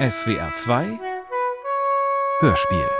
SWR 2 Hörspiel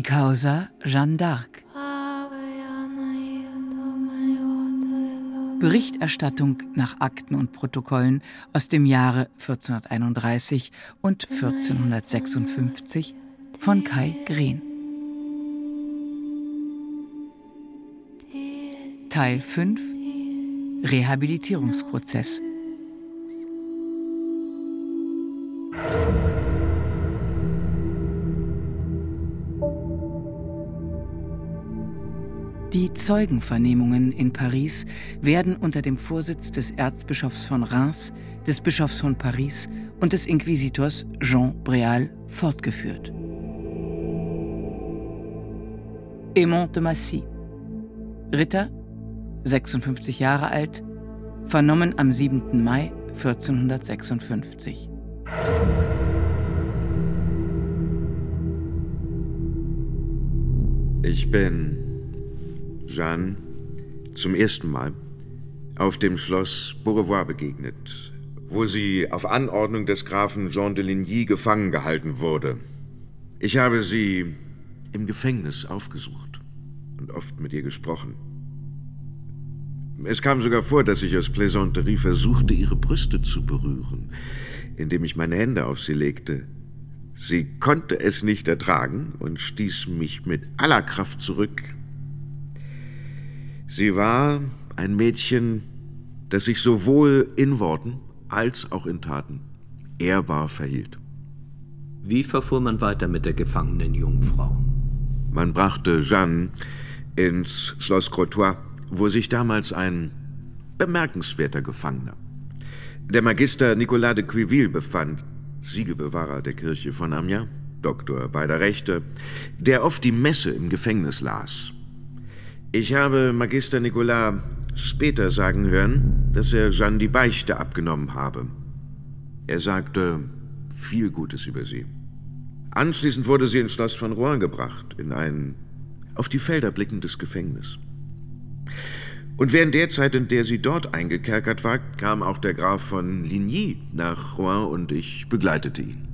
Die Causa Jeanne d'Arc. Berichterstattung nach Akten und Protokollen aus dem Jahre 1431 und 1456 von Kai Green. Teil 5 Rehabilitierungsprozess Die Zeugenvernehmungen in Paris werden unter dem Vorsitz des Erzbischofs von Reims, des Bischofs von Paris und des Inquisitors Jean Bréal fortgeführt. Aimant de Massy, Ritter, 56 Jahre alt, vernommen am 7. Mai 1456. Ich bin Jeanne zum ersten Mal auf dem Schloss Beaurevoir begegnet, wo sie auf Anordnung des Grafen Jean de Ligny gefangen gehalten wurde. Ich habe sie im Gefängnis aufgesucht und oft mit ihr gesprochen. Es kam sogar vor, dass ich aus Plaisanterie versuchte, ihre Brüste zu berühren, indem ich meine Hände auf sie legte. Sie konnte es nicht ertragen und stieß mich mit aller Kraft zurück, Sie war ein Mädchen, das sich sowohl in Worten als auch in Taten ehrbar verhielt. Wie verfuhr man weiter mit der gefangenen Jungfrau? Man brachte Jeanne ins Schloss Crotoy, wo sich damals ein bemerkenswerter Gefangener, der Magister Nicolas de Quiville, befand, Siegebewahrer der Kirche von Amiens, Doktor beider Rechte, der oft die Messe im Gefängnis las ich habe Magister Nicolas später sagen hören, dass er Jeanne die Beichte abgenommen habe. Er sagte viel Gutes über sie. Anschließend wurde sie ins Schloss von Rouen gebracht, in ein auf die Felder blickendes Gefängnis. Und während der Zeit, in der sie dort eingekerkert war, kam auch der Graf von Ligny nach Rouen und ich begleitete ihn.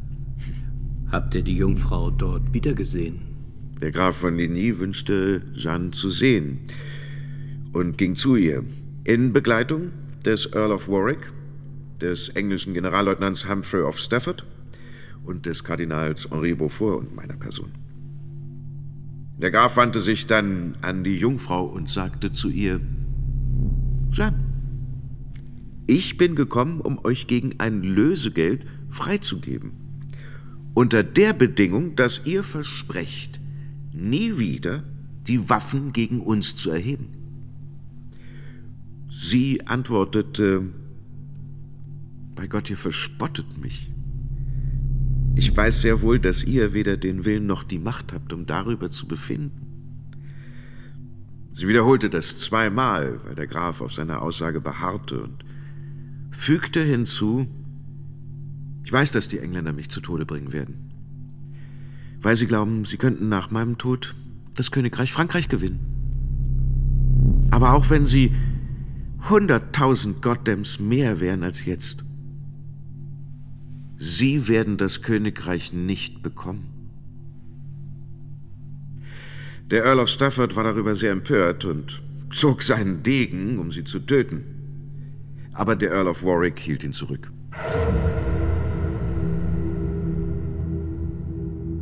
Habt ihr die Jungfrau dort wiedergesehen? Der Graf von Ligny wünschte Jeanne zu sehen und ging zu ihr in Begleitung des Earl of Warwick, des englischen Generalleutnants Humphrey of Stafford und des Kardinals Henri Beaufort und meiner Person. Der Graf wandte sich dann an die Jungfrau und sagte zu ihr, Jeanne, ich bin gekommen, um euch gegen ein Lösegeld freizugeben. Unter der Bedingung, dass ihr versprecht, nie wieder die Waffen gegen uns zu erheben. Sie antwortete, bei Gott, ihr verspottet mich. Ich weiß sehr wohl, dass ihr weder den Willen noch die Macht habt, um darüber zu befinden. Sie wiederholte das zweimal, weil der Graf auf seiner Aussage beharrte und fügte hinzu, ich weiß, dass die Engländer mich zu Tode bringen werden weil sie glauben, sie könnten nach meinem Tod das Königreich Frankreich gewinnen. Aber auch wenn sie hunderttausend Goddams mehr wären als jetzt, sie werden das Königreich nicht bekommen. Der Earl of Stafford war darüber sehr empört und zog seinen Degen, um sie zu töten. Aber der Earl of Warwick hielt ihn zurück.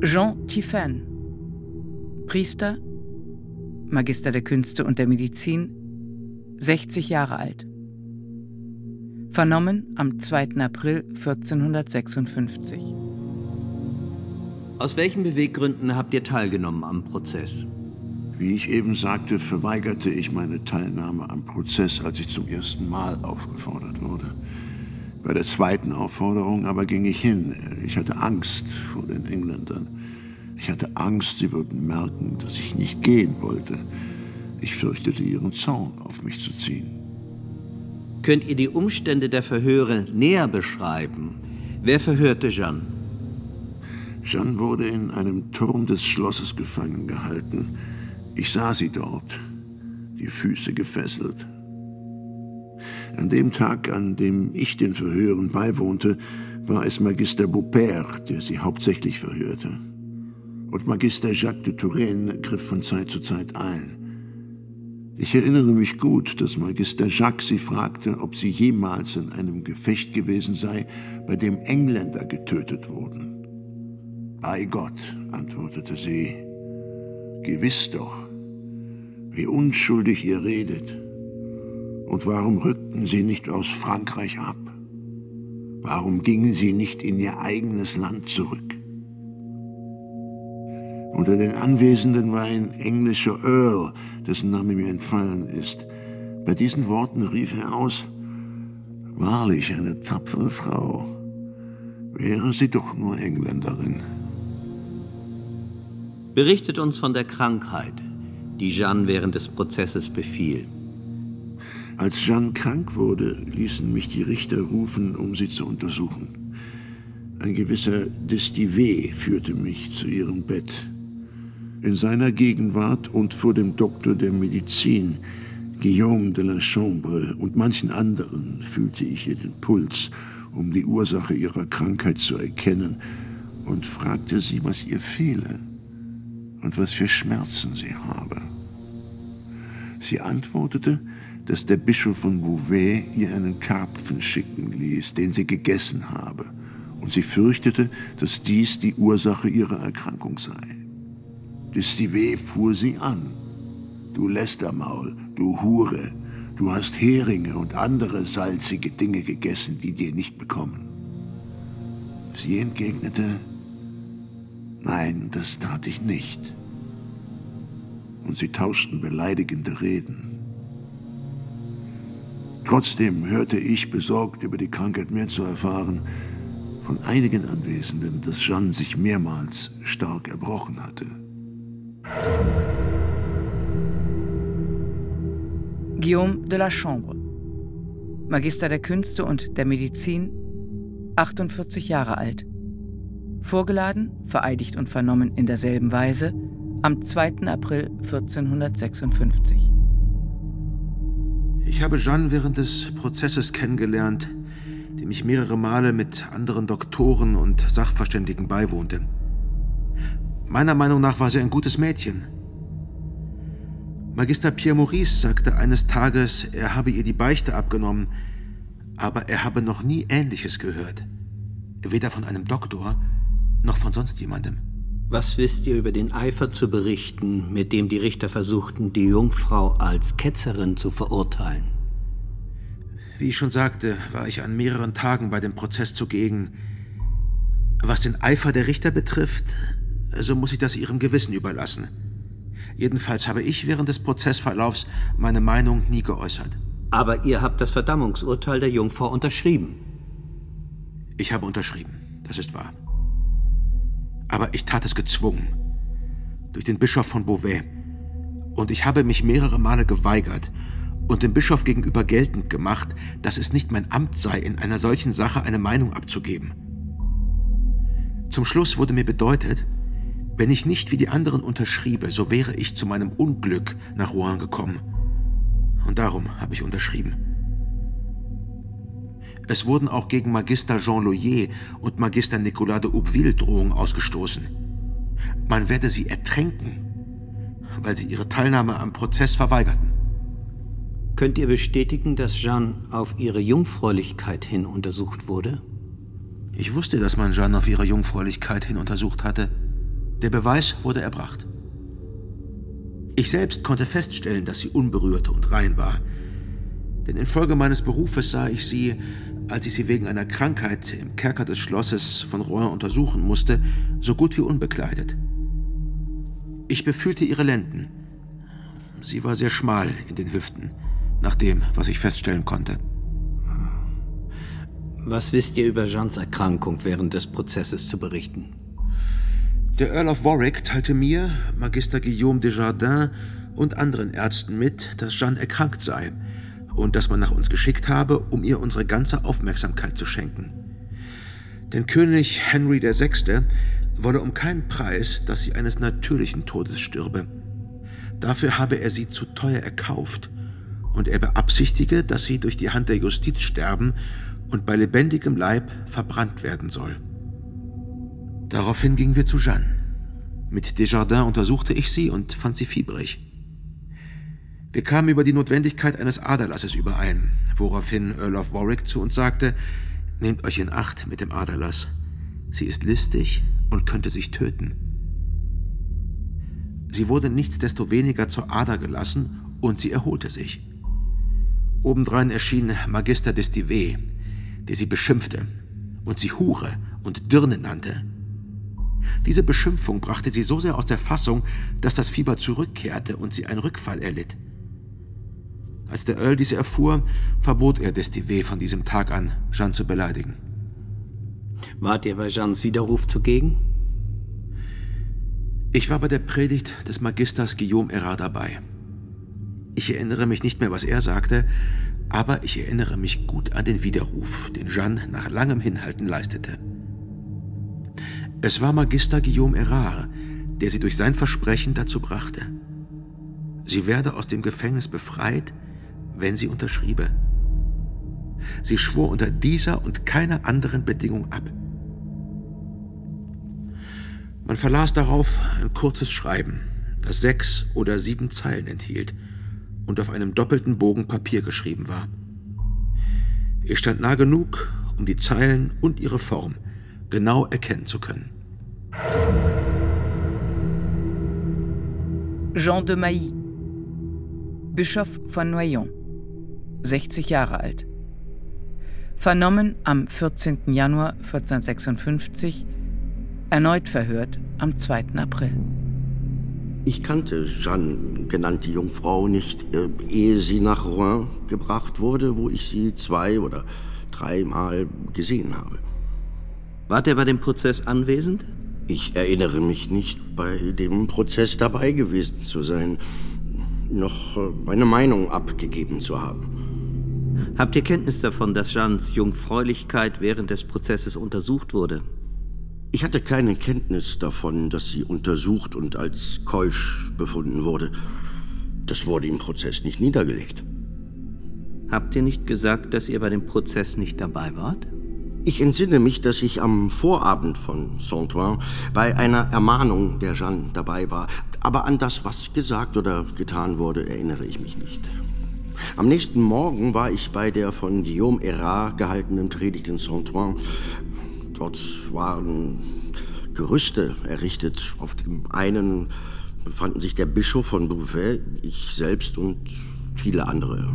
Jean Tiphaine, Priester, Magister der Künste und der Medizin, 60 Jahre alt. Vernommen am 2. April 1456. Aus welchen Beweggründen habt ihr teilgenommen am Prozess? Wie ich eben sagte, verweigerte ich meine Teilnahme am Prozess, als ich zum ersten Mal aufgefordert wurde. Bei der zweiten Aufforderung aber ging ich hin. Ich hatte Angst vor den Engländern. Ich hatte Angst, sie würden merken, dass ich nicht gehen wollte. Ich fürchtete, ihren Zaun auf mich zu ziehen. Könnt ihr die Umstände der Verhöre näher beschreiben? Wer verhörte Jeanne? Jeanne wurde in einem Turm des Schlosses gefangen gehalten. Ich sah sie dort, die Füße gefesselt, an dem Tag, an dem ich den Verhören beiwohnte, war es Magister Beaupère, der sie hauptsächlich verhörte. Und Magister Jacques de Touraine griff von Zeit zu Zeit ein. Ich erinnere mich gut, dass Magister Jacques sie fragte, ob sie jemals in einem Gefecht gewesen sei, bei dem Engländer getötet wurden. Bei Gott, antwortete sie, gewiss doch, wie unschuldig ihr redet. Und warum rückten sie nicht aus Frankreich ab? Warum gingen sie nicht in ihr eigenes Land zurück? Unter den Anwesenden war ein englischer Earl, dessen Name mir entfallen ist. Bei diesen Worten rief er aus, Wahrlich eine tapfere Frau. Wäre sie doch nur Engländerin. Berichtet uns von der Krankheit, die Jeanne während des Prozesses befiel. Als Jeanne krank wurde, ließen mich die Richter rufen, um sie zu untersuchen. Ein gewisser Destivé führte mich zu ihrem Bett. In seiner Gegenwart und vor dem Doktor der Medizin, Guillaume de la Chambre und manchen anderen fühlte ich ihr den Puls, um die Ursache ihrer Krankheit zu erkennen, und fragte sie, was ihr fehle und was für Schmerzen sie habe. Sie antwortete, dass der Bischof von Beauvais ihr einen Karpfen schicken ließ, den sie gegessen habe, und sie fürchtete, dass dies die Ursache ihrer Erkrankung sei. Destivé fuhr sie an. Du Lästermaul, du Hure, du hast Heringe und andere salzige Dinge gegessen, die dir nicht bekommen. Sie entgegnete, nein, das tat ich nicht. Und sie tauschten beleidigende Reden. Trotzdem hörte ich, besorgt über die Krankheit mehr zu erfahren, von einigen Anwesenden, dass Jeanne sich mehrmals stark erbrochen hatte. Guillaume de la Chambre, Magister der Künste und der Medizin, 48 Jahre alt. Vorgeladen, vereidigt und vernommen in derselben Weise am 2. April 1456. Ich habe Jeanne während des Prozesses kennengelernt, dem ich mehrere Male mit anderen Doktoren und Sachverständigen beiwohnte. Meiner Meinung nach war sie ein gutes Mädchen. Magister Pierre Maurice sagte eines Tages, er habe ihr die Beichte abgenommen, aber er habe noch nie Ähnliches gehört. Weder von einem Doktor noch von sonst jemandem. Was wisst ihr über den Eifer zu berichten, mit dem die Richter versuchten, die Jungfrau als Ketzerin zu verurteilen? Wie ich schon sagte, war ich an mehreren Tagen bei dem Prozess zugegen. Was den Eifer der Richter betrifft, so muss ich das ihrem Gewissen überlassen. Jedenfalls habe ich während des Prozessverlaufs meine Meinung nie geäußert. Aber ihr habt das Verdammungsurteil der Jungfrau unterschrieben. Ich habe unterschrieben, das ist wahr. Aber ich tat es gezwungen. Durch den Bischof von Beauvais. Und ich habe mich mehrere Male geweigert und dem Bischof gegenüber geltend gemacht, dass es nicht mein Amt sei, in einer solchen Sache eine Meinung abzugeben. Zum Schluss wurde mir bedeutet, wenn ich nicht wie die anderen unterschriebe, so wäre ich zu meinem Unglück nach Rouen gekommen. Und darum habe ich unterschrieben. Es wurden auch gegen Magister Jean Loyer und Magister Nicolas de Houpville Drohungen ausgestoßen. Man werde sie ertränken, weil sie ihre Teilnahme am Prozess verweigerten. Könnt ihr bestätigen, dass Jeanne auf ihre Jungfräulichkeit hin untersucht wurde? Ich wusste, dass man Jeanne auf ihre Jungfräulichkeit hin untersucht hatte. Der Beweis wurde erbracht. Ich selbst konnte feststellen, dass sie unberührt und rein war. Denn infolge meines Berufes sah ich sie, als ich sie wegen einer Krankheit im Kerker des Schlosses von Rouen untersuchen musste, so gut wie unbekleidet. Ich befühlte ihre Lenden. Sie war sehr schmal in den Hüften, nach dem, was ich feststellen konnte. Was wisst ihr über Jeans Erkrankung während des Prozesses zu berichten? Der Earl of Warwick teilte mir, Magister Guillaume Desjardins und anderen Ärzten mit, dass Jeanne erkrankt sei und dass man nach uns geschickt habe, um ihr unsere ganze Aufmerksamkeit zu schenken. Denn König Henry VI. wolle um keinen Preis, dass sie eines natürlichen Todes stürbe. Dafür habe er sie zu teuer erkauft und er beabsichtige, dass sie durch die Hand der Justiz sterben und bei lebendigem Leib verbrannt werden soll. Daraufhin gingen wir zu Jeanne. Mit Desjardins untersuchte ich sie und fand sie fiebrig. Wir kamen über die Notwendigkeit eines Aderlasses überein, woraufhin Earl of Warwick zu uns sagte, nehmt euch in Acht mit dem Aderlass. Sie ist listig und könnte sich töten. Sie wurde nichtsdestoweniger zur Ader gelassen und sie erholte sich. Obendrein erschien Magister Destivée, der sie beschimpfte und sie Hure und Dirne nannte. Diese Beschimpfung brachte sie so sehr aus der Fassung, dass das Fieber zurückkehrte und sie einen Rückfall erlitt. Als der Earl diese erfuhr, verbot er Destivée von diesem Tag an, Jeanne zu beleidigen. Wart ihr bei Jeannes Widerruf zugegen? Ich war bei der Predigt des Magisters Guillaume Erard dabei. Ich erinnere mich nicht mehr, was er sagte, aber ich erinnere mich gut an den Widerruf, den Jeanne nach langem Hinhalten leistete. Es war Magister Guillaume Erard, der sie durch sein Versprechen dazu brachte. Sie werde aus dem Gefängnis befreit, wenn sie unterschriebe. Sie schwor unter dieser und keiner anderen Bedingung ab. Man verlas darauf ein kurzes Schreiben, das sechs oder sieben Zeilen enthielt und auf einem doppelten Bogen Papier geschrieben war. Ich stand nah genug, um die Zeilen und ihre Form genau erkennen zu können. Jean de Mailly, Bischof von Noyon, 60 Jahre alt. Vernommen am 14. Januar 1456, erneut verhört am 2. April. Ich kannte Jeanne, genannt die Jungfrau, nicht, äh, ehe sie nach Rouen gebracht wurde, wo ich sie zwei oder dreimal gesehen habe. Wart ihr bei dem Prozess anwesend? Ich erinnere mich nicht, bei dem Prozess dabei gewesen zu sein, noch äh, meine Meinung abgegeben zu haben. Habt ihr Kenntnis davon, dass Jeannes Jungfräulichkeit während des Prozesses untersucht wurde? Ich hatte keine Kenntnis davon, dass sie untersucht und als keusch befunden wurde. Das wurde im Prozess nicht niedergelegt. Habt ihr nicht gesagt, dass ihr bei dem Prozess nicht dabei wart? Ich entsinne mich, dass ich am Vorabend von Saint-Ouen bei einer Ermahnung der Jeanne dabei war. Aber an das, was gesagt oder getan wurde, erinnere ich mich nicht. Am nächsten Morgen war ich bei der von Guillaume Erard gehaltenen Predigt in Saint-Ouen, Dort waren Gerüste errichtet. Auf dem einen befanden sich der Bischof von Beauvais, ich selbst und viele andere.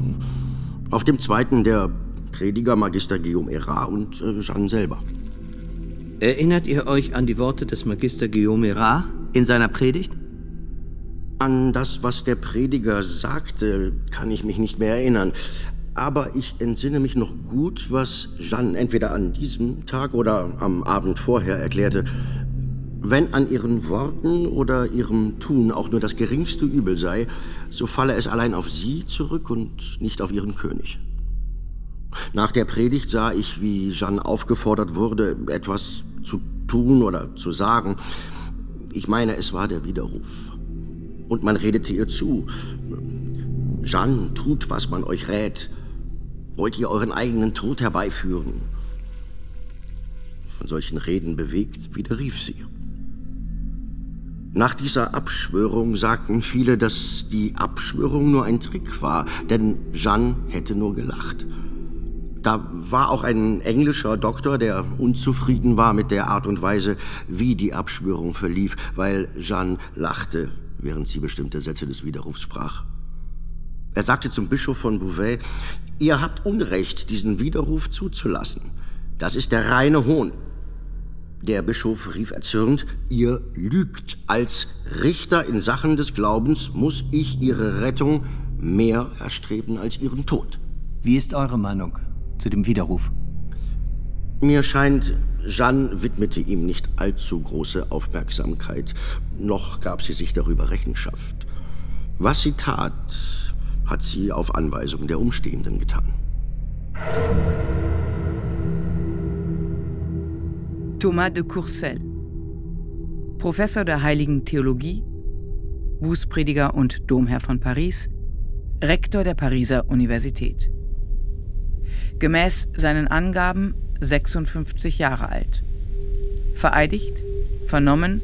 Auf dem zweiten der Prediger Magister Guillaume Erard und äh, Jeanne selber. Erinnert ihr euch an die Worte des Magister Guillaume Erard in seiner Predigt? An das, was der Prediger sagte, kann ich mich nicht mehr erinnern. Aber ich entsinne mich noch gut, was Jeanne entweder an diesem Tag oder am Abend vorher erklärte. Wenn an ihren Worten oder ihrem Tun auch nur das geringste Übel sei, so falle es allein auf sie zurück und nicht auf ihren König. Nach der Predigt sah ich, wie Jeanne aufgefordert wurde, etwas zu tun oder zu sagen. Ich meine, es war der Widerruf. Und man redete ihr zu. Jeanne, tut, was man euch rät. Wollt ihr euren eigenen Tod herbeiführen? Von solchen Reden bewegt, widerrief sie. Nach dieser Abschwörung sagten viele, dass die Abschwörung nur ein Trick war, denn Jeanne hätte nur gelacht. Da war auch ein englischer Doktor, der unzufrieden war mit der Art und Weise, wie die Abschwörung verlief, weil Jeanne lachte, während sie bestimmte Sätze des Widerrufs sprach. Er sagte zum Bischof von Beauvais, ihr habt Unrecht, diesen Widerruf zuzulassen. Das ist der reine Hohn. Der Bischof rief erzürnt, ihr lügt. Als Richter in Sachen des Glaubens muss ich ihre Rettung mehr erstreben als ihren Tod. Wie ist eure Meinung zu dem Widerruf? Mir scheint, Jeanne widmete ihm nicht allzu große Aufmerksamkeit, noch gab sie sich darüber Rechenschaft. Was sie tat, hat sie auf Anweisung der Umstehenden getan. Thomas de Courcelles, Professor der Heiligen Theologie, Bußprediger und Domherr von Paris, Rektor der Pariser Universität. Gemäß seinen Angaben 56 Jahre alt. Vereidigt, vernommen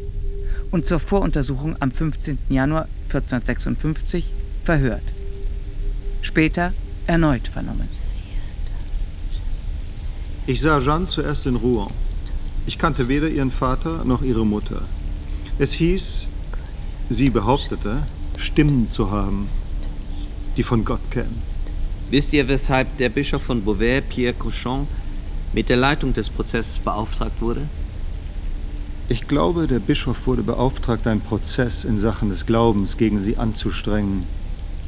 und zur Voruntersuchung am 15. Januar 1456 verhört. Später erneut vernommen. Ich sah Jeanne zuerst in Rouen. Ich kannte weder ihren Vater noch ihre Mutter. Es hieß, sie behauptete, Stimmen zu haben, die von Gott kämen. Wisst ihr, weshalb der Bischof von Beauvais, Pierre Cochon, mit der Leitung des Prozesses beauftragt wurde? Ich glaube, der Bischof wurde beauftragt, einen Prozess in Sachen des Glaubens gegen sie anzustrengen,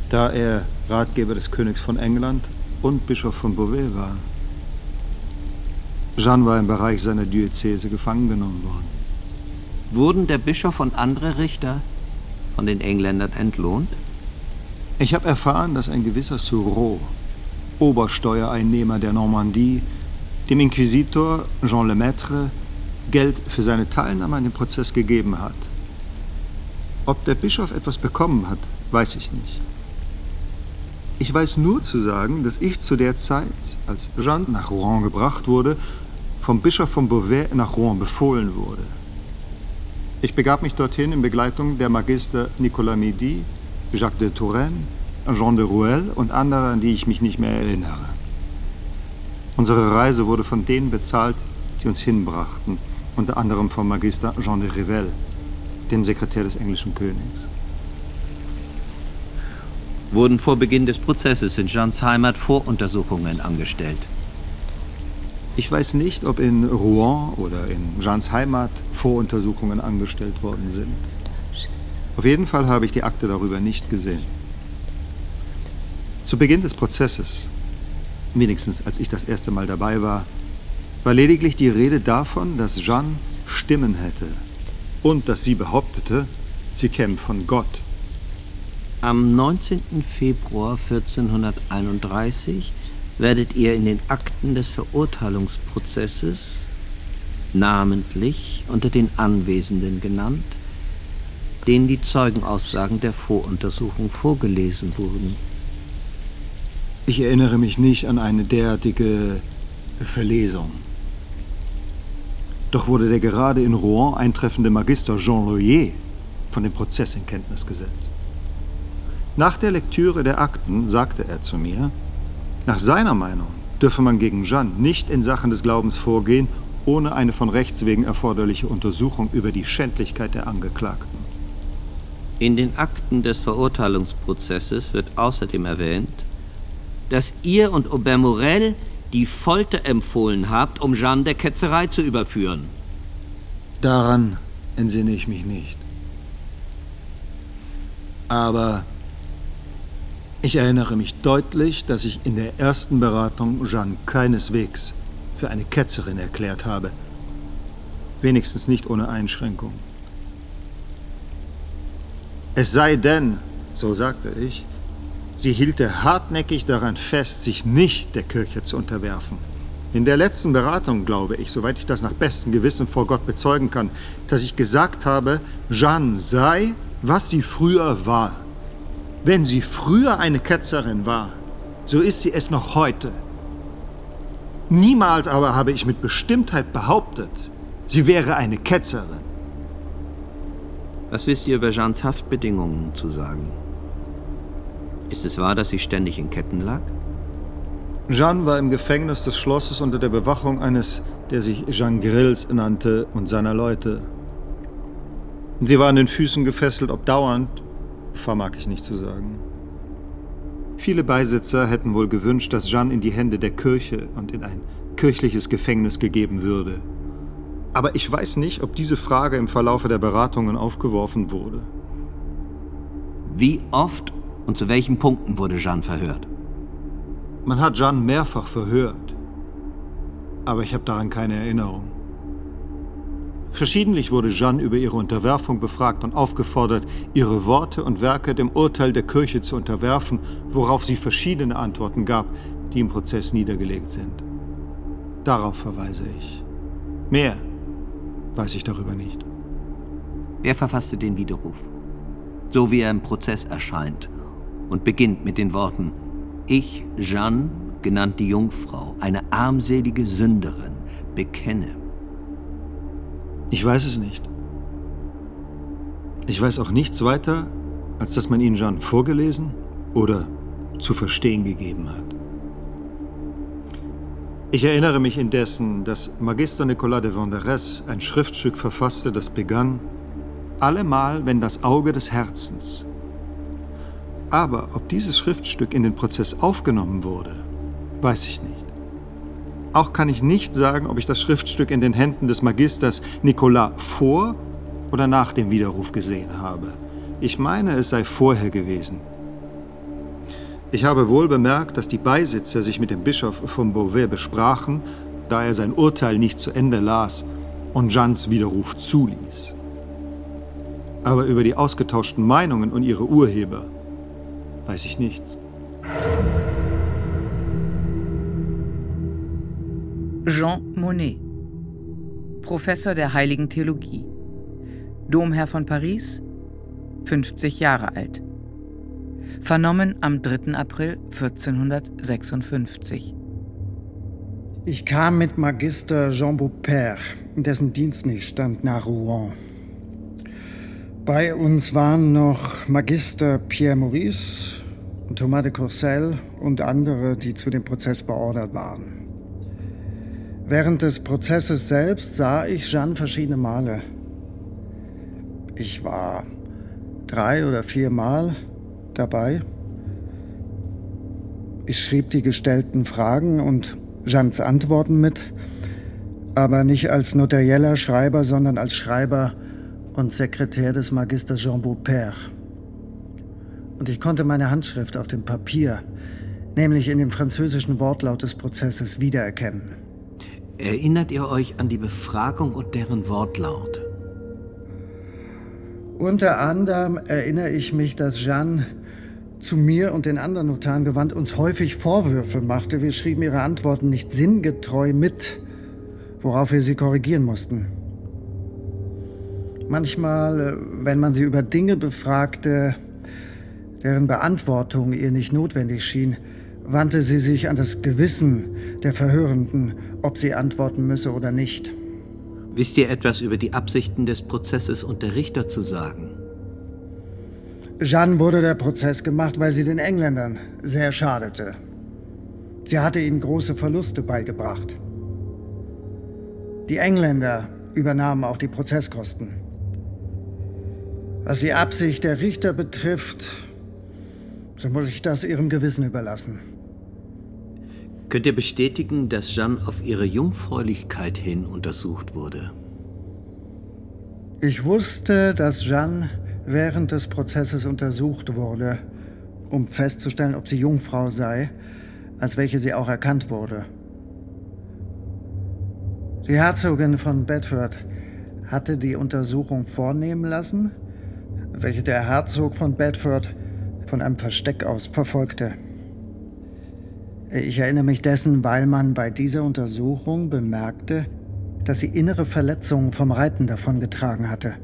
da er Ratgeber des Königs von England und Bischof von Beauvais war. Jeanne war im Bereich seiner Diözese gefangen genommen worden. Wurden der Bischof und andere Richter von den Engländern entlohnt? Ich habe erfahren, dass ein gewisser Sureau, Obersteuereinnehmer der Normandie, dem Inquisitor Jean Lemaitre Geld für seine Teilnahme an dem Prozess gegeben hat. Ob der Bischof etwas bekommen hat, weiß ich nicht. Ich weiß nur zu sagen, dass ich zu der Zeit, als Jeanne nach Rouen gebracht wurde, vom Bischof von Beauvais nach Rouen befohlen wurde. Ich begab mich dorthin in Begleitung der Magister Nicolas Midi, Jacques de Touraine, Jean de Rouel und anderer, an die ich mich nicht mehr erinnere. Unsere Reise wurde von denen bezahlt, die uns hinbrachten, unter anderem vom Magister Jean de Rivel, dem Sekretär des englischen Königs. Wurden vor Beginn des Prozesses in Jeans Heimat Voruntersuchungen angestellt? Ich weiß nicht, ob in Rouen oder in Jeans Heimat Voruntersuchungen angestellt worden sind. Auf jeden Fall habe ich die Akte darüber nicht gesehen. Zu Beginn des Prozesses, wenigstens als ich das erste Mal dabei war, war lediglich die Rede davon, dass Jeanne Stimmen hätte und dass sie behauptete, sie käme von Gott. Am 19. Februar 1431 werdet ihr in den Akten des Verurteilungsprozesses, namentlich unter den Anwesenden genannt, denen die Zeugenaussagen der Voruntersuchung vorgelesen wurden. Ich erinnere mich nicht an eine derartige Verlesung. Doch wurde der gerade in Rouen eintreffende Magister Jean Loyer von dem Prozess in Kenntnis gesetzt. Nach der Lektüre der Akten sagte er zu mir, nach seiner Meinung dürfe man gegen Jeanne nicht in Sachen des Glaubens vorgehen, ohne eine von Rechts wegen erforderliche Untersuchung über die Schändlichkeit der Angeklagten. In den Akten des Verurteilungsprozesses wird außerdem erwähnt, dass ihr und Aubert Morel die Folter empfohlen habt, um Jeanne der Ketzerei zu überführen. Daran entsinne ich mich nicht. Aber ich erinnere mich deutlich, dass ich in der ersten Beratung Jeanne keineswegs für eine Ketzerin erklärt habe. Wenigstens nicht ohne Einschränkung. Es sei denn, so sagte ich, sie hielte hartnäckig daran fest, sich nicht der Kirche zu unterwerfen. In der letzten Beratung glaube ich, soweit ich das nach bestem Gewissen vor Gott bezeugen kann, dass ich gesagt habe, Jeanne sei, was sie früher war. Wenn sie früher eine Ketzerin war, so ist sie es noch heute. Niemals aber habe ich mit Bestimmtheit behauptet, sie wäre eine Ketzerin. Was wisst ihr über Jeans Haftbedingungen zu sagen? Ist es wahr, dass sie ständig in Ketten lag? Jeanne war im Gefängnis des Schlosses unter der Bewachung eines, der sich Jean Grills nannte, und seiner Leute. Sie war an den Füßen gefesselt, ob dauernd, vermag ich nicht zu sagen. Viele Beisitzer hätten wohl gewünscht, dass Jeanne in die Hände der Kirche und in ein kirchliches Gefängnis gegeben würde. Aber ich weiß nicht, ob diese Frage im Verlaufe der Beratungen aufgeworfen wurde. Wie oft und zu welchen Punkten wurde Jeanne verhört? Man hat Jeanne mehrfach verhört, aber ich habe daran keine Erinnerung. Verschiedentlich wurde Jeanne über ihre Unterwerfung befragt und aufgefordert, ihre Worte und Werke dem Urteil der Kirche zu unterwerfen, worauf sie verschiedene Antworten gab, die im Prozess niedergelegt sind. Darauf verweise ich. Mehr weiß ich darüber nicht. Wer verfasste den Widerruf? So wie er im Prozess erscheint und beginnt mit den Worten ich, Jeanne, genannt die Jungfrau, eine armselige Sünderin, bekenne. Ich weiß es nicht. Ich weiß auch nichts weiter, als dass man ihn Jeanne vorgelesen oder zu verstehen gegeben hat. Ich erinnere mich indessen, dass Magister Nicolas de Vanderès ein Schriftstück verfasste, das begann, allemal, wenn das Auge des Herzens aber ob dieses Schriftstück in den Prozess aufgenommen wurde, weiß ich nicht. Auch kann ich nicht sagen, ob ich das Schriftstück in den Händen des Magisters Nicolas vor oder nach dem Widerruf gesehen habe. Ich meine, es sei vorher gewesen. Ich habe wohl bemerkt, dass die Beisitzer sich mit dem Bischof von Beauvais besprachen, da er sein Urteil nicht zu Ende las und Jeans Widerruf zuließ. Aber über die ausgetauschten Meinungen und ihre Urheber weiß ich nichts. Jean Monnet, Professor der Heiligen Theologie, Domherr von Paris, 50 Jahre alt. Vernommen am 3. April 1456. Ich kam mit Magister Jean Beaupère, dessen Dienst nicht stand, nach Rouen. Bei uns waren noch Magister Pierre Maurice, Thomas de Courcelles und andere, die zu dem Prozess beordert waren. Während des Prozesses selbst sah ich Jeanne verschiedene Male. Ich war drei oder vier Mal dabei. Ich schrieb die gestellten Fragen und Jeannes Antworten mit, aber nicht als notarieller Schreiber, sondern als Schreiber und Sekretär des Magisters Jean Beaupère. Und ich konnte meine Handschrift auf dem Papier, nämlich in dem französischen Wortlaut des Prozesses, wiedererkennen. Erinnert ihr euch an die Befragung und deren Wortlaut? Unter anderem erinnere ich mich, dass Jeanne zu mir und den anderen Notaren gewandt uns häufig Vorwürfe machte. Wir schrieben ihre Antworten nicht sinngetreu mit, worauf wir sie korrigieren mussten. Manchmal, äh, wenn man sie über Dinge befragte, deren Beantwortung ihr nicht notwendig schien, wandte sie sich an das Gewissen der Verhörenden, ob sie antworten müsse oder nicht. Wisst ihr etwas über die Absichten des Prozesses und der Richter zu sagen? Jeanne wurde der Prozess gemacht, weil sie den Engländern sehr schadete. Sie hatte ihnen große Verluste beigebracht. Die Engländer übernahmen auch die Prozesskosten. Was die Absicht der Richter betrifft, so muss ich das ihrem Gewissen überlassen. Könnt ihr bestätigen, dass Jeanne auf ihre Jungfräulichkeit hin untersucht wurde? Ich wusste, dass Jeanne während des Prozesses untersucht wurde, um festzustellen, ob sie Jungfrau sei, als welche sie auch erkannt wurde. Die Herzogin von Bedford hatte die Untersuchung vornehmen lassen welche der Herzog von Bedford von einem Versteck aus verfolgte. Ich erinnere mich dessen, weil man bei dieser Untersuchung bemerkte, dass sie innere Verletzungen vom Reiten davongetragen hatte.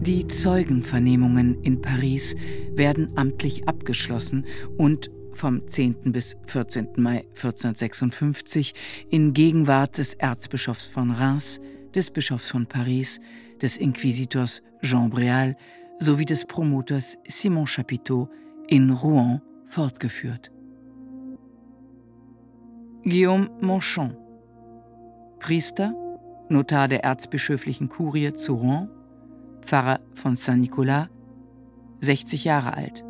Die Zeugenvernehmungen in Paris werden amtlich abgeschlossen und vom 10. bis 14. Mai 1456 in Gegenwart des Erzbischofs von Reims des Bischofs von Paris, des Inquisitors Jean Bréal sowie des Promoters Simon Chapiteau in Rouen fortgeführt. Guillaume Monchon, Priester, Notar der erzbischöflichen Kurie zu Rouen, Pfarrer von Saint-Nicolas, 60 Jahre alt.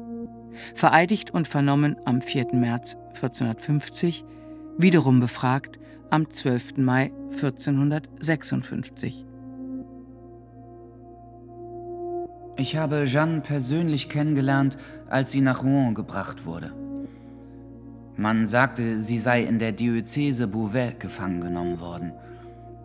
Vereidigt und vernommen am 4. März 1450, wiederum befragt am 12. Mai 1456. Ich habe Jeanne persönlich kennengelernt, als sie nach Rouen gebracht wurde. Man sagte, sie sei in der Diözese Beauvais gefangen genommen worden.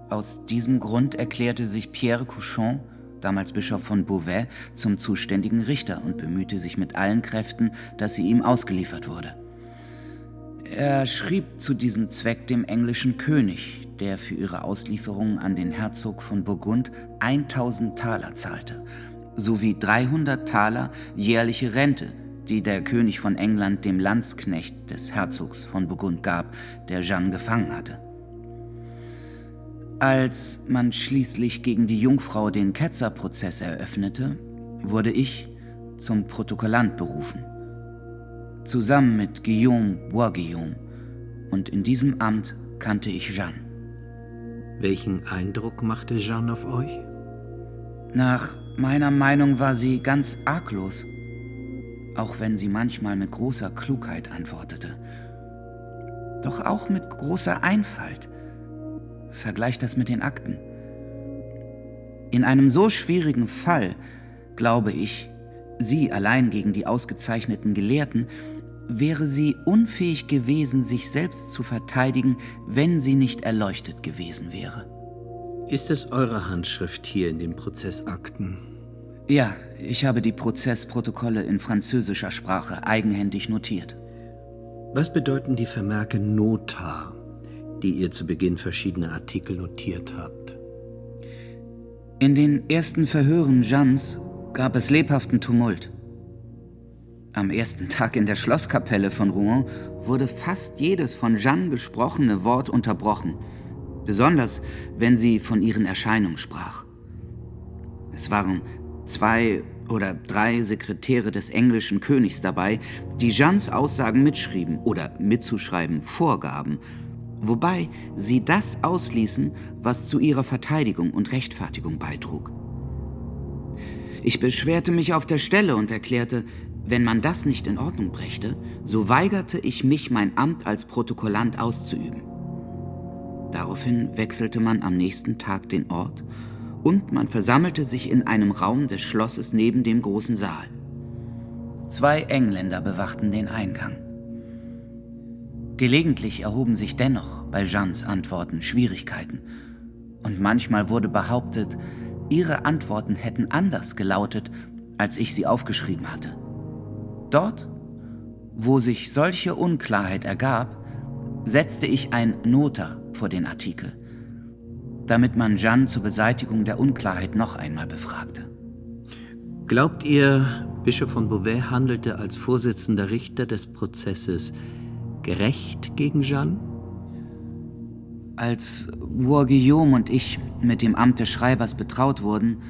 Aus diesem Grund erklärte sich Pierre Couchon, damals Bischof von Beauvais, zum zuständigen Richter und bemühte sich mit allen Kräften, dass sie ihm ausgeliefert wurde. Er schrieb zu diesem Zweck dem englischen König, der für ihre Auslieferung an den Herzog von Burgund 1000 Taler zahlte, sowie 300 Taler jährliche Rente, die der König von England dem Landsknecht des Herzogs von Burgund gab, der Jeanne gefangen hatte. Als man schließlich gegen die Jungfrau den Ketzerprozess eröffnete, wurde ich zum Protokollant berufen. Zusammen mit Guillaume Boisguillaume. Und in diesem Amt kannte ich Jeanne. Welchen Eindruck machte Jeanne auf euch? Nach meiner Meinung war sie ganz arglos, auch wenn sie manchmal mit großer Klugheit antwortete. Doch auch mit großer Einfalt. Vergleicht das mit den Akten. In einem so schwierigen Fall, glaube ich, sie allein gegen die ausgezeichneten Gelehrten, wäre sie unfähig gewesen, sich selbst zu verteidigen, wenn sie nicht erleuchtet gewesen wäre. Ist es eure Handschrift hier in den Prozessakten? Ja, ich habe die Prozessprotokolle in französischer Sprache eigenhändig notiert. Was bedeuten die Vermerke Nota die ihr zu Beginn verschiedene Artikel notiert habt. In den ersten Verhören Jeans gab es lebhaften Tumult. Am ersten Tag in der Schlosskapelle von Rouen wurde fast jedes von Jeanne gesprochene Wort unterbrochen, besonders wenn sie von ihren Erscheinungen sprach. Es waren zwei oder drei Sekretäre des englischen Königs dabei, die Jeannes Aussagen mitschrieben oder mitzuschreiben vorgaben wobei sie das ausließen, was zu ihrer Verteidigung und Rechtfertigung beitrug. Ich beschwerte mich auf der Stelle und erklärte, wenn man das nicht in Ordnung brächte, so weigerte ich mich, mein Amt als Protokollant auszuüben. Daraufhin wechselte man am nächsten Tag den Ort und man versammelte sich in einem Raum des Schlosses neben dem großen Saal. Zwei Engländer bewachten den Eingang. Gelegentlich erhoben sich dennoch bei Jeannes Antworten Schwierigkeiten. Und manchmal wurde behauptet, ihre Antworten hätten anders gelautet, als ich sie aufgeschrieben hatte. Dort, wo sich solche Unklarheit ergab, setzte ich ein Nota vor den Artikel, damit man Jeanne zur Beseitigung der Unklarheit noch einmal befragte. Glaubt ihr, Bischof von Beauvais handelte als Vorsitzender Richter des Prozesses gerecht gegen Jeanne? Als Bois-Guillaume und ich mit dem Amt des Schreibers betraut wurden,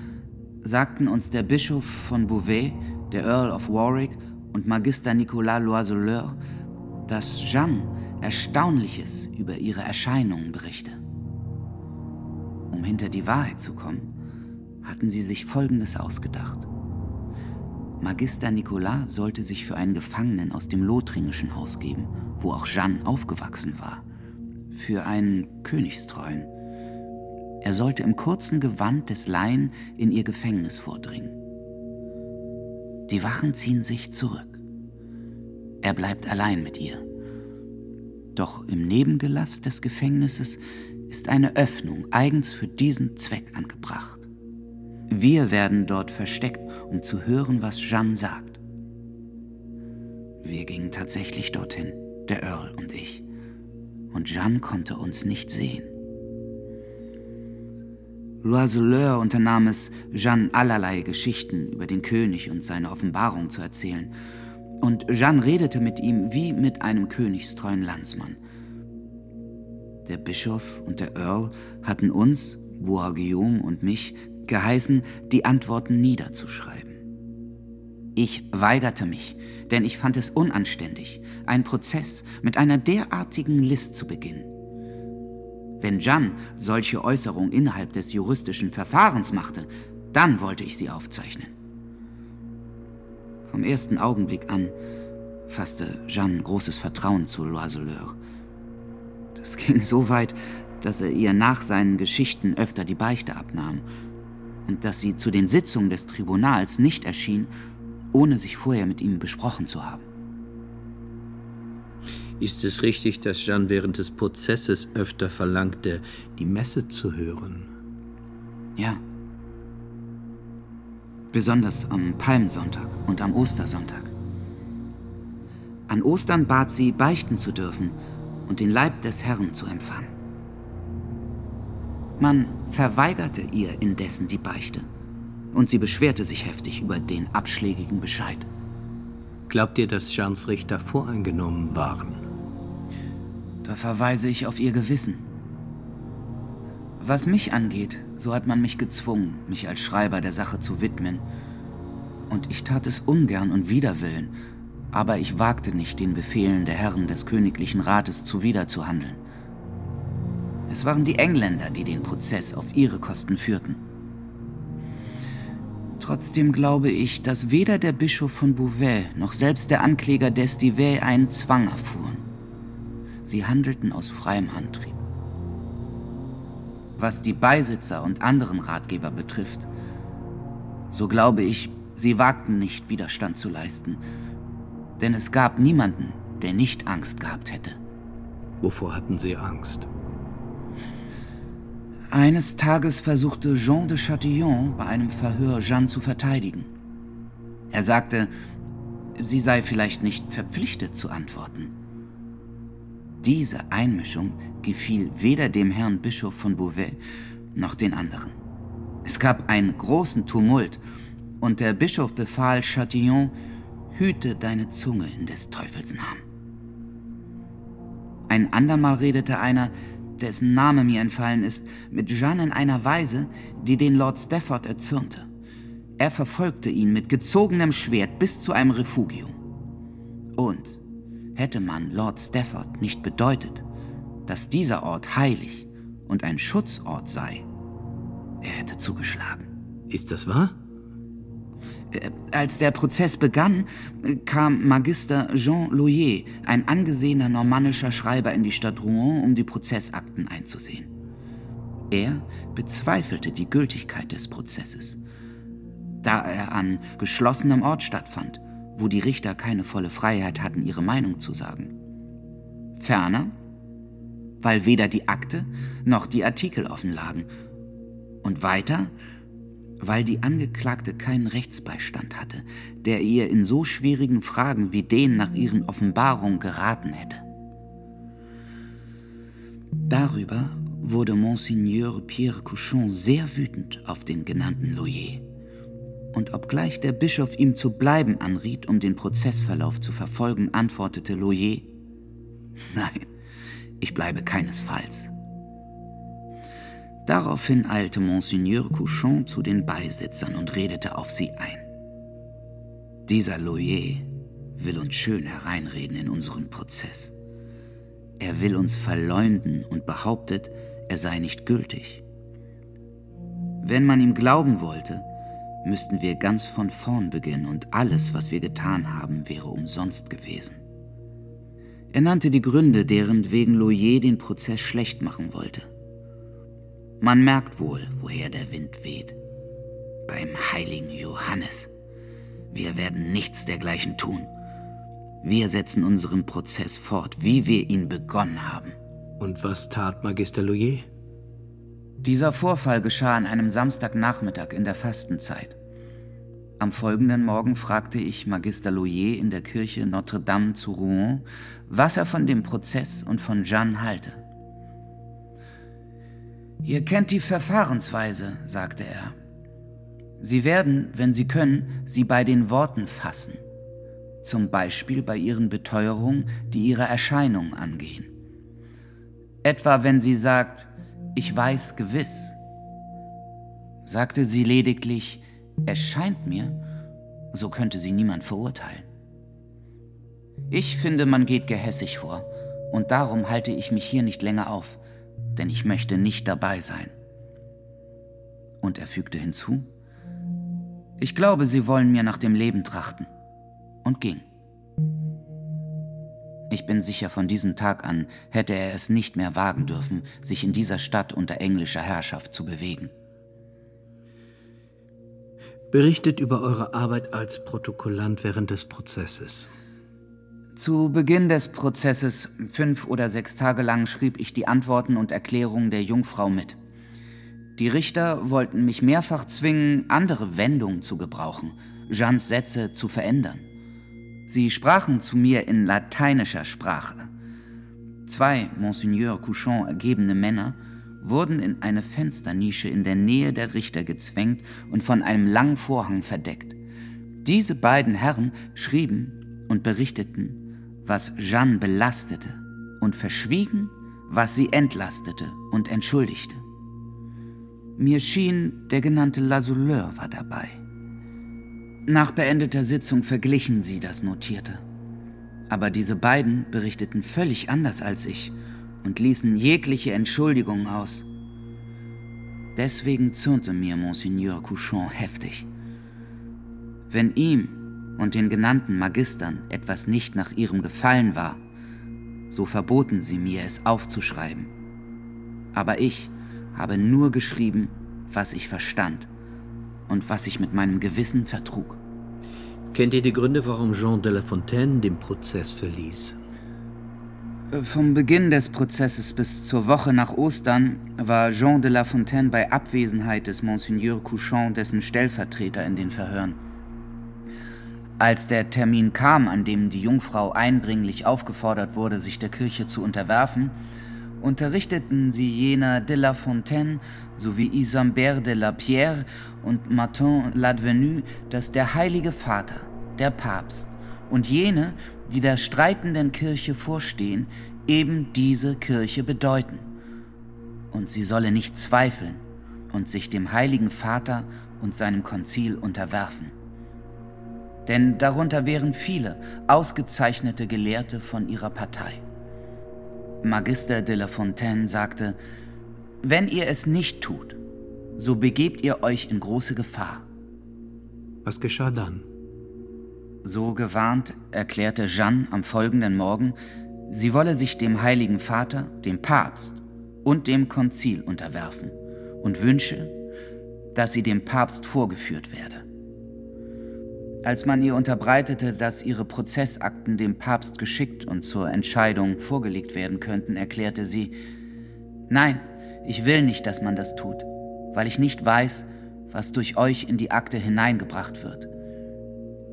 sagten uns der Bischof von Beauvais, der Earl of Warwick und Magister Nicolas Loiseleur, dass Jeanne Erstaunliches über ihre Erscheinungen berichte. Um hinter die Wahrheit zu kommen, hatten sie sich Folgendes ausgedacht. Magister Nicolas sollte sich für einen Gefangenen aus dem Lothringischen ausgeben wo auch Jeanne aufgewachsen war, für einen Königstreuen. Er sollte im kurzen Gewand des Laien in ihr Gefängnis vordringen. Die Wachen ziehen sich zurück. Er bleibt allein mit ihr. Doch im Nebengelass des Gefängnisses ist eine Öffnung eigens für diesen Zweck angebracht. Wir werden dort versteckt, um zu hören, was Jeanne sagt. Wir gingen tatsächlich dorthin der Earl und ich. Und Jeanne konnte uns nicht sehen. Loiseleur unternahm es, Jeanne allerlei Geschichten über den König und seine Offenbarung zu erzählen. Und Jeanne redete mit ihm wie mit einem königstreuen Landsmann. Der Bischof und der Earl hatten uns, Bois Guillaume und mich, geheißen, die Antworten niederzuschreiben. Ich weigerte mich, denn ich fand es unanständig, einen Prozess mit einer derartigen List zu beginnen. Wenn Jan solche Äußerungen innerhalb des juristischen Verfahrens machte, dann wollte ich sie aufzeichnen. Vom ersten Augenblick an fasste Jeanne großes Vertrauen zu Loiseleur. Das ging so weit, dass er ihr nach seinen Geschichten öfter die Beichte abnahm und dass sie zu den Sitzungen des Tribunals nicht erschien, ohne sich vorher mit ihm besprochen zu haben. Ist es richtig, dass Jeanne während des Prozesses öfter verlangte, die Messe zu hören? Ja. Besonders am Palmsonntag und am Ostersonntag. An Ostern bat sie, beichten zu dürfen und den Leib des Herrn zu empfangen. Man verweigerte ihr indessen die Beichte und sie beschwerte sich heftig über den abschlägigen Bescheid. Glaubt ihr, dass Jeans Richter voreingenommen waren? Da verweise ich auf ihr Gewissen. Was mich angeht, so hat man mich gezwungen, mich als Schreiber der Sache zu widmen. Und ich tat es ungern und wider Willen, aber ich wagte nicht, den Befehlen der Herren des Königlichen Rates zuwiderzuhandeln. Es waren die Engländer, die den Prozess auf ihre Kosten führten. Trotzdem glaube ich, dass weder der Bischof von Beauvais noch selbst der Ankläger d'Estivais einen Zwang erfuhren. Sie handelten aus freiem Antrieb. Was die Beisitzer und anderen Ratgeber betrifft, so glaube ich, sie wagten nicht, Widerstand zu leisten, denn es gab niemanden, der nicht Angst gehabt hätte. Wovor hatten sie Angst? Eines Tages versuchte Jean de Chatillon bei einem Verhör Jeanne zu verteidigen. Er sagte, sie sei vielleicht nicht verpflichtet zu antworten. Diese Einmischung gefiel weder dem Herrn Bischof von Beauvais noch den anderen. Es gab einen großen Tumult und der Bischof befahl Chatillon, hüte deine Zunge in des Teufels Namen. Ein andermal redete einer, dessen Name mir entfallen ist, mit Jeanne in einer Weise, die den Lord Stafford erzürnte. Er verfolgte ihn mit gezogenem Schwert bis zu einem Refugium. Und hätte man Lord Stafford nicht bedeutet, dass dieser Ort heilig und ein Schutzort sei, er hätte zugeschlagen. Ist das wahr? Äh, als der Prozess begann, kam Magister Jean Loyer, ein angesehener normannischer Schreiber, in die Stadt Rouen, um die Prozessakten einzusehen. Er bezweifelte die Gültigkeit des Prozesses, da er an geschlossenem Ort stattfand, wo die Richter keine volle Freiheit hatten, ihre Meinung zu sagen. Ferner, weil weder die Akte noch die Artikel offen lagen. Und weiter, weil die Angeklagte keinen Rechtsbeistand hatte, der ihr in so schwierigen Fragen wie denen nach ihren Offenbarungen geraten hätte. Darüber wurde Monseigneur Pierre Couchon sehr wütend auf den genannten Loyer. Und obgleich der Bischof ihm zu bleiben anriet, um den Prozessverlauf zu verfolgen, antwortete Loyer, Nein, ich bleibe keinesfalls. Daraufhin eilte Monseigneur Couchon zu den Beisitzern und redete auf sie ein. Dieser Loyer will uns schön hereinreden in unseren Prozess. Er will uns verleumden und behauptet, er sei nicht gültig. Wenn man ihm glauben wollte, müssten wir ganz von vorn beginnen und alles, was wir getan haben, wäre umsonst gewesen. Er nannte die Gründe, deren wegen Loyer den Prozess schlecht machen wollte. Man merkt wohl, woher der Wind weht. Beim heiligen Johannes. Wir werden nichts dergleichen tun. Wir setzen unseren Prozess fort, wie wir ihn begonnen haben. Und was tat Magister Loyer? Dieser Vorfall geschah an einem Samstagnachmittag in der Fastenzeit. Am folgenden Morgen fragte ich Magister Loyer in der Kirche Notre-Dame zu Rouen, was er von dem Prozess und von Jeanne halte. Ihr kennt die Verfahrensweise, sagte er. Sie werden, wenn Sie können, sie bei den Worten fassen. Zum Beispiel bei Ihren Beteuerungen, die Ihre Erscheinung angehen. Etwa wenn sie sagt, ich weiß gewiss. Sagte sie lediglich, es scheint mir, So könnte sie niemand verurteilen. Ich finde, man geht gehässig vor, und darum halte ich mich hier nicht länger auf, denn ich möchte nicht dabei sein. Und er fügte hinzu, ich glaube, Sie wollen mir nach dem Leben trachten, und ging. Ich bin sicher, von diesem Tag an hätte er es nicht mehr wagen dürfen, sich in dieser Stadt unter englischer Herrschaft zu bewegen. Berichtet über eure Arbeit als Protokollant während des Prozesses. Zu Beginn des Prozesses, fünf oder sechs Tage lang, schrieb ich die Antworten und Erklärungen der Jungfrau mit. Die Richter wollten mich mehrfach zwingen, andere Wendungen zu gebrauchen, Jeans Sätze zu verändern. Sie sprachen zu mir in lateinischer Sprache. Zwei Monseigneur Couchon ergebene Männer wurden in eine Fensternische in der Nähe der Richter gezwängt und von einem langen Vorhang verdeckt. Diese beiden Herren schrieben und berichteten, was Jeanne belastete und verschwiegen, was sie entlastete und entschuldigte. Mir schien, der genannte Lasouleur war dabei. Nach beendeter Sitzung verglichen sie das Notierte. Aber diese beiden berichteten völlig anders als ich und ließen jegliche Entschuldigungen aus. Deswegen zürnte mir Monseigneur Couchon heftig. Wenn ihm und den genannten Magistern etwas nicht nach ihrem Gefallen war, so verboten sie mir, es aufzuschreiben. Aber ich habe nur geschrieben, was ich verstand und was ich mit meinem Gewissen vertrug. Kennt ihr die Gründe, warum Jean de La Fontaine den Prozess verließ? Vom Beginn des Prozesses bis zur Woche nach Ostern war Jean de La Fontaine bei Abwesenheit des Monseigneur Couchon dessen Stellvertreter in den Verhören. Als der Termin kam, an dem die Jungfrau eindringlich aufgefordert wurde, sich der Kirche zu unterwerfen, unterrichteten sie jener de La Fontaine sowie Isambert de la Pierre und Martin Ladvenu, dass der Heilige Vater, der Papst und jene, die der streitenden Kirche vorstehen, eben diese Kirche bedeuten. Und sie solle nicht zweifeln und sich dem Heiligen Vater und seinem Konzil unterwerfen. Denn darunter wären viele ausgezeichnete Gelehrte von ihrer Partei. Magister de la Fontaine sagte, wenn ihr es nicht tut, so begebt ihr euch in große Gefahr. Was geschah dann? So gewarnt erklärte Jeanne am folgenden Morgen, sie wolle sich dem Heiligen Vater, dem Papst und dem Konzil unterwerfen und wünsche, dass sie dem Papst vorgeführt werde. Als man ihr unterbreitete, dass ihre Prozessakten dem Papst geschickt und zur Entscheidung vorgelegt werden könnten, erklärte sie, Nein, ich will nicht, dass man das tut, weil ich nicht weiß, was durch euch in die Akte hineingebracht wird.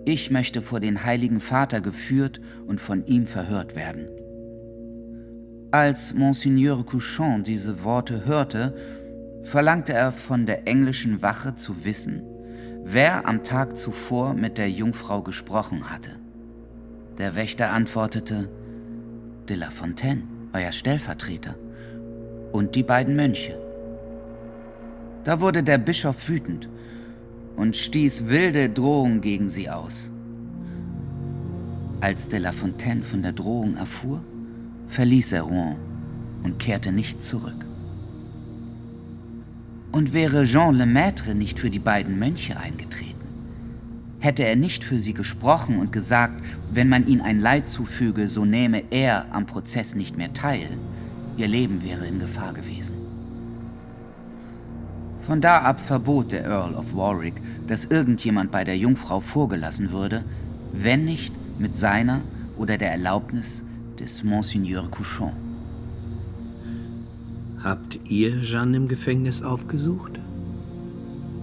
Ich möchte vor den Heiligen Vater geführt und von ihm verhört werden. Als Monseigneur Couchon diese Worte hörte, verlangte er von der englischen Wache zu wissen, wer am Tag zuvor mit der Jungfrau gesprochen hatte. Der Wächter antwortete, De La Fontaine, euer Stellvertreter, und die beiden Mönche. Da wurde der Bischof wütend und stieß wilde Drohungen gegen sie aus. Als de La Fontaine von der Drohung erfuhr, verließ er Rouen und kehrte nicht zurück. Und wäre Jean Lemaitre nicht für die beiden Mönche eingetreten, hätte er nicht für sie gesprochen und gesagt, wenn man ihnen ein Leid zufüge, so nehme er am Prozess nicht mehr teil, ihr Leben wäre in Gefahr gewesen. Von da ab verbot der Earl of Warwick, dass irgendjemand bei der Jungfrau vorgelassen würde, wenn nicht mit seiner oder der Erlaubnis des Monseigneur Couchon. Habt ihr Jeanne im Gefängnis aufgesucht?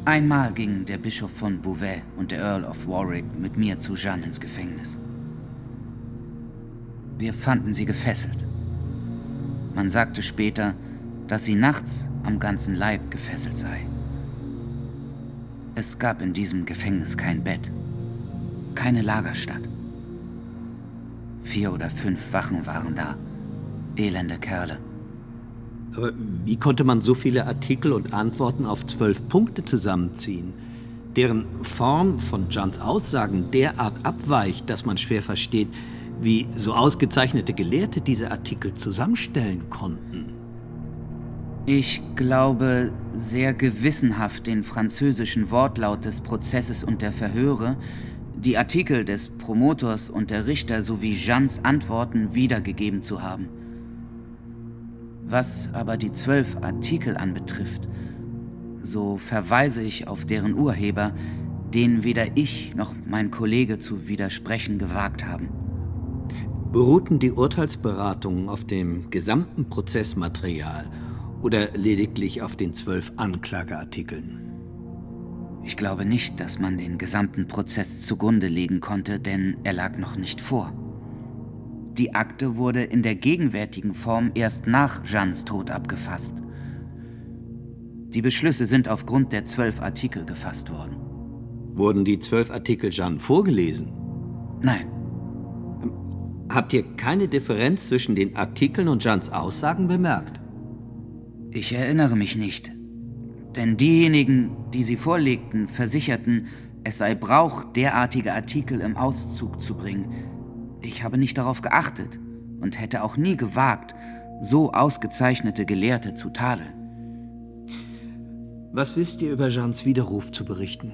Einmal gingen der Bischof von Beauvais und der Earl of Warwick mit mir zu Jeanne ins Gefängnis. Wir fanden sie gefesselt. Man sagte später, dass sie nachts am ganzen Leib gefesselt sei. Es gab in diesem Gefängnis kein Bett, keine Lagerstatt. Vier oder fünf Wachen waren da, elende Kerle. Aber wie konnte man so viele Artikel und Antworten auf zwölf Punkte zusammenziehen? deren Form von Johns Aussagen derart abweicht, dass man schwer versteht, wie so ausgezeichnete Gelehrte diese Artikel zusammenstellen konnten. Ich glaube sehr gewissenhaft den französischen Wortlaut des Prozesses und der Verhöre, die Artikel des Promotors und der Richter sowie Jeans Antworten wiedergegeben zu haben. Was aber die zwölf Artikel anbetrifft, so verweise ich auf deren Urheber, denen weder ich noch mein Kollege zu widersprechen gewagt haben. Beruhten die Urteilsberatungen auf dem gesamten Prozessmaterial oder lediglich auf den zwölf Anklageartikeln? Ich glaube nicht, dass man den gesamten Prozess zugrunde legen konnte, denn er lag noch nicht vor. Die Akte wurde in der gegenwärtigen Form erst nach Jeannes Tod abgefasst. Die Beschlüsse sind aufgrund der zwölf Artikel gefasst worden. Wurden die zwölf Artikel Jeanne vorgelesen? Nein. Habt ihr keine Differenz zwischen den Artikeln und Jeannes Aussagen bemerkt? Ich erinnere mich nicht. Denn diejenigen, die sie vorlegten, versicherten, es sei Brauch, derartige Artikel im Auszug zu bringen. Ich habe nicht darauf geachtet und hätte auch nie gewagt, so ausgezeichnete Gelehrte zu tadeln. Was wisst ihr über Jeans Widerruf zu berichten?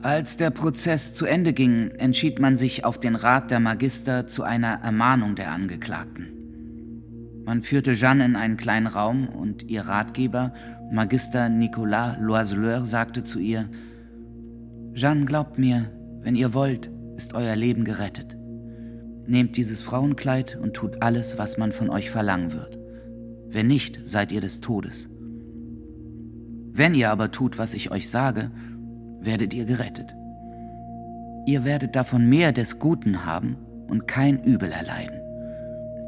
Als der Prozess zu Ende ging, entschied man sich auf den Rat der Magister zu einer Ermahnung der Angeklagten. Man führte Jeanne in einen kleinen Raum und ihr Ratgeber, Magister Nicolas Loiseleur, sagte zu ihr: Jeanne, glaubt mir, wenn ihr wollt, ist euer Leben gerettet. Nehmt dieses Frauenkleid und tut alles, was man von euch verlangen wird. Wenn nicht, seid ihr des Todes. Wenn ihr aber tut, was ich euch sage, werdet ihr gerettet. Ihr werdet davon mehr des Guten haben und kein Übel erleiden.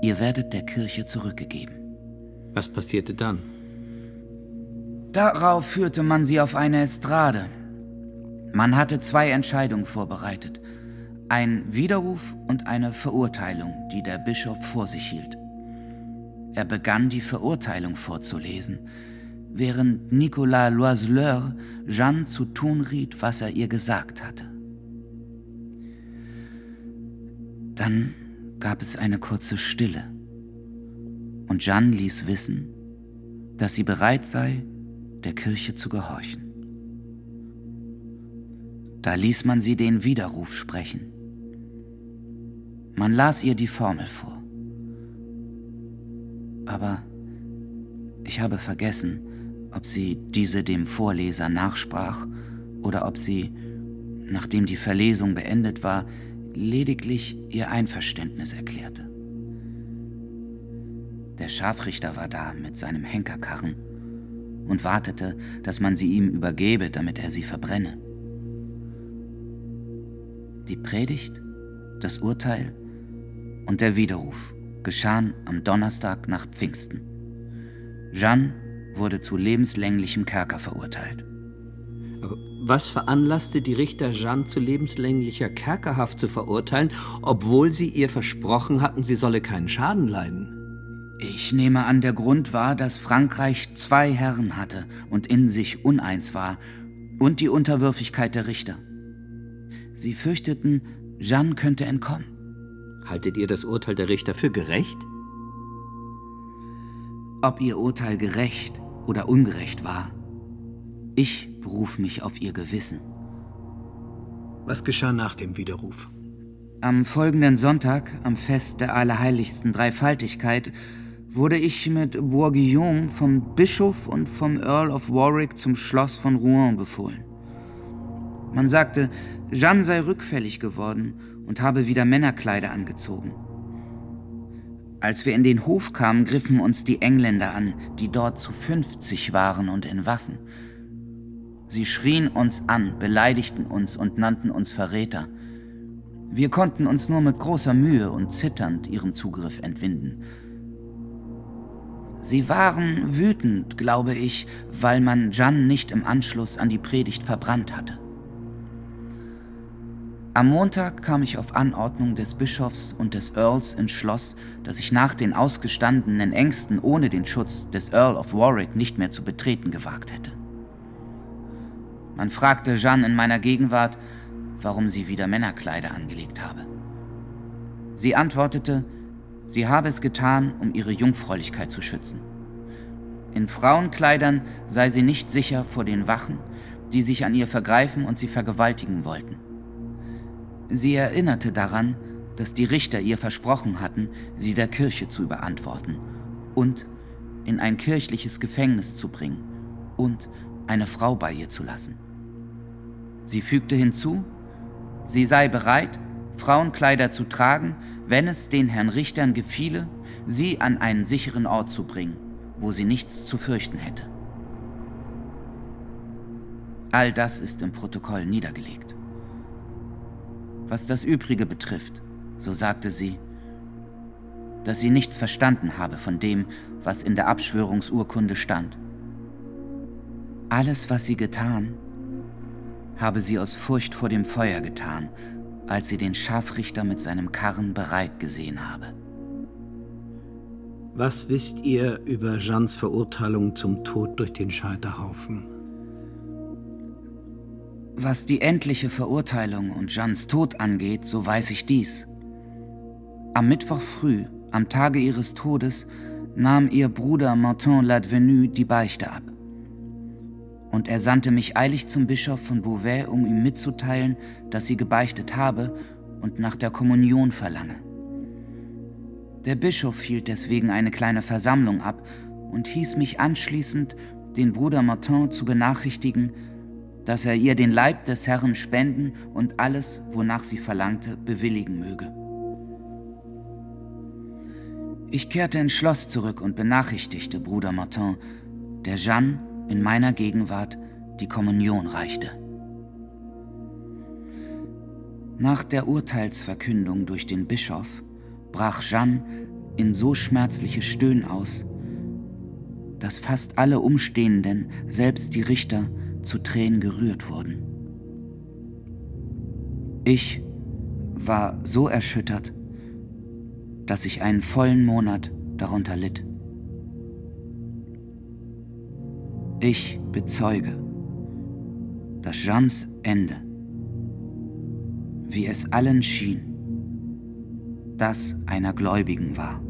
Ihr werdet der Kirche zurückgegeben. Was passierte dann? Darauf führte man sie auf eine Estrade. Man hatte zwei Entscheidungen vorbereitet. Ein Widerruf und eine Verurteilung, die der Bischof vor sich hielt. Er begann die Verurteilung vorzulesen, während Nicolas Loiseleur Jeanne zu tun riet, was er ihr gesagt hatte. Dann gab es eine kurze Stille und Jeanne ließ wissen, dass sie bereit sei, der Kirche zu gehorchen. Da ließ man sie den Widerruf sprechen. Man las ihr die Formel vor. Aber ich habe vergessen, ob sie diese dem Vorleser nachsprach oder ob sie, nachdem die Verlesung beendet war, lediglich ihr Einverständnis erklärte. Der Scharfrichter war da mit seinem Henkerkarren und wartete, dass man sie ihm übergebe, damit er sie verbrenne. Die Predigt, das Urteil und der Widerruf geschahen am Donnerstag nach Pfingsten. Jeanne wurde zu lebenslänglichem Kerker verurteilt. Was veranlasste die Richter Jeanne zu lebenslänglicher Kerkerhaft zu verurteilen, obwohl sie ihr versprochen hatten, sie solle keinen Schaden leiden? Ich nehme an, der Grund war, dass Frankreich zwei Herren hatte und in sich uneins war, und die Unterwürfigkeit der Richter. Sie fürchteten, Jeanne könnte entkommen. Haltet ihr das Urteil der Richter für gerecht? Ob ihr Urteil gerecht oder ungerecht war, ich beruf mich auf ihr Gewissen. Was geschah nach dem Widerruf? Am folgenden Sonntag, am Fest der Allerheiligsten Dreifaltigkeit, wurde ich mit Bourguillon vom Bischof und vom Earl of Warwick zum Schloss von Rouen befohlen. Man sagte, Jeanne sei rückfällig geworden und habe wieder Männerkleider angezogen. Als wir in den Hof kamen, griffen uns die Engländer an, die dort zu 50 waren und in Waffen. Sie schrien uns an, beleidigten uns und nannten uns Verräter. Wir konnten uns nur mit großer Mühe und zitternd ihrem Zugriff entwinden. Sie waren wütend, glaube ich, weil man Jan nicht im Anschluss an die Predigt verbrannt hatte. Am Montag kam ich auf Anordnung des Bischofs und des Earls ins Schloss, das ich nach den ausgestandenen Ängsten ohne den Schutz des Earl of Warwick nicht mehr zu betreten gewagt hätte. Man fragte Jeanne in meiner Gegenwart, warum sie wieder Männerkleider angelegt habe. Sie antwortete, sie habe es getan, um ihre Jungfräulichkeit zu schützen. In Frauenkleidern sei sie nicht sicher vor den Wachen, die sich an ihr vergreifen und sie vergewaltigen wollten. Sie erinnerte daran, dass die Richter ihr versprochen hatten, sie der Kirche zu überantworten und in ein kirchliches Gefängnis zu bringen und eine Frau bei ihr zu lassen. Sie fügte hinzu, sie sei bereit, Frauenkleider zu tragen, wenn es den Herrn Richtern gefiele, sie an einen sicheren Ort zu bringen, wo sie nichts zu fürchten hätte. All das ist im Protokoll niedergelegt. Was das Übrige betrifft, so sagte sie, dass sie nichts verstanden habe von dem, was in der Abschwörungsurkunde stand. Alles, was sie getan, habe sie aus Furcht vor dem Feuer getan, als sie den Scharfrichter mit seinem Karren bereit gesehen habe. Was wisst ihr über Jeans Verurteilung zum Tod durch den Scheiterhaufen? Was die endliche Verurteilung und Jeans Tod angeht, so weiß ich dies. Am Mittwoch früh, am Tage ihres Todes, nahm ihr Bruder Martin Ladvenu die Beichte ab. Und er sandte mich eilig zum Bischof von Beauvais, um ihm mitzuteilen, dass sie gebeichtet habe und nach der Kommunion verlange. Der Bischof hielt deswegen eine kleine Versammlung ab und hieß mich anschließend, den Bruder Martin zu benachrichtigen, dass er ihr den Leib des Herrn spenden und alles, wonach sie verlangte, bewilligen möge. Ich kehrte ins Schloss zurück und benachrichtigte Bruder Martin, der Jeanne in meiner Gegenwart die Kommunion reichte. Nach der Urteilsverkündung durch den Bischof brach Jeanne in so schmerzliche Stöhnen aus, dass fast alle Umstehenden, selbst die Richter, zu Tränen gerührt wurden. Ich war so erschüttert, dass ich einen vollen Monat darunter litt. Ich bezeuge, dass Jeans Ende, wie es allen schien, das einer Gläubigen war.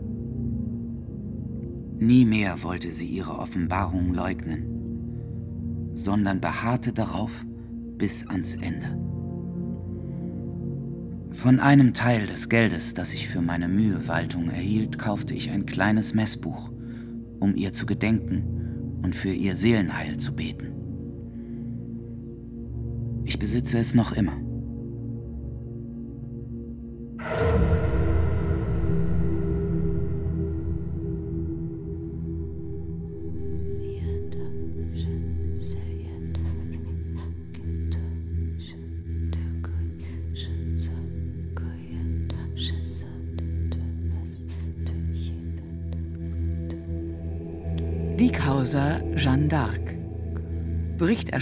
Nie mehr wollte sie ihre Offenbarung leugnen, sondern beharrte darauf bis ans Ende. Von einem Teil des Geldes, das ich für meine Mühewaltung erhielt, kaufte ich ein kleines Messbuch, um ihr zu gedenken und für ihr Seelenheil zu beten. Ich besitze es noch immer.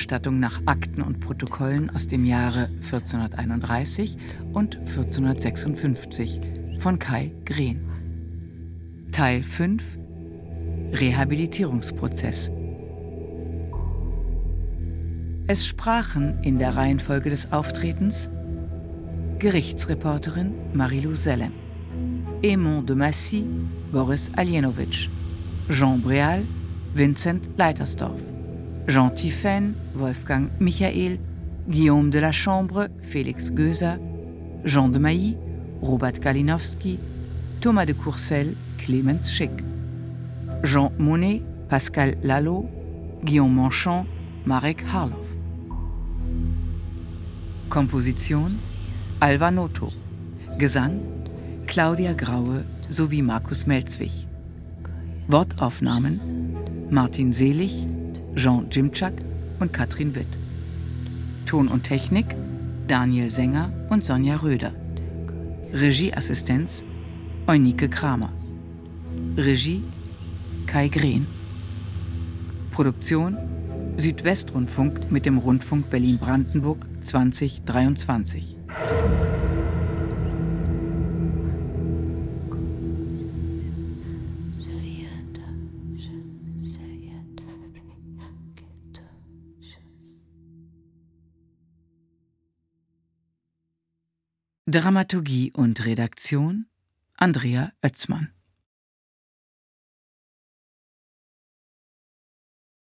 Berichterstattung nach Akten und Protokollen aus dem Jahre 1431 und 1456 von Kai Green. Teil 5 Rehabilitierungsprozess. Es sprachen in der Reihenfolge des Auftretens Gerichtsreporterin Marilou Sellem, Aimon de Massy, Boris Alienowitsch, Jean Breal, Vincent Leitersdorf, Jean Tiphaine, Wolfgang Michael, Guillaume de la Chambre, Félix Göser, Jean de Mailly, Robert Kalinowski, Thomas de Courcelles, Clemens Schick, Jean Monnet, Pascal Lalo, Guillaume Manchon, Marek Harloff. Komposition Alva Noto. Gesang Claudia Graue sowie Markus Melzwig. Wortaufnahmen Martin Selig, Jean Jimczak und Katrin Witt. Ton und Technik Daniel Sänger und Sonja Röder. Regieassistenz Eunike Kramer. Regie Kai Green. Produktion Südwestrundfunk mit dem Rundfunk Berlin-Brandenburg 2023. Dramaturgie und Redaktion Andrea Oetzmann